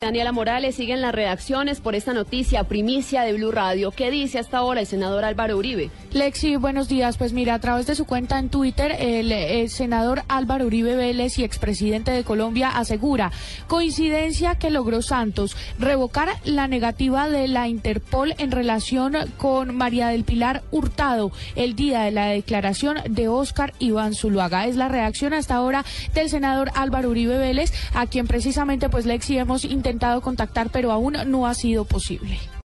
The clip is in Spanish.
Daniela Morales sigue en las redacciones por esta noticia primicia de Blue Radio. ¿Qué dice hasta ahora el senador Álvaro Uribe? Lexi, buenos días. Pues mira, a través de su cuenta en Twitter, el, senador Álvaro Uribe Vélez y expresidente de Colombia asegura coincidencia que logró Santos revocar la negativa de la Interpol en relación con María del Pilar Hurtado el día de la declaración de Óscar Iván Zuluaga. Es la reacción hasta ahora del senador Álvaro Uribe Vélez, a quien precisamente pues Lexi hemos intentado contactar, pero aún no ha sido posible.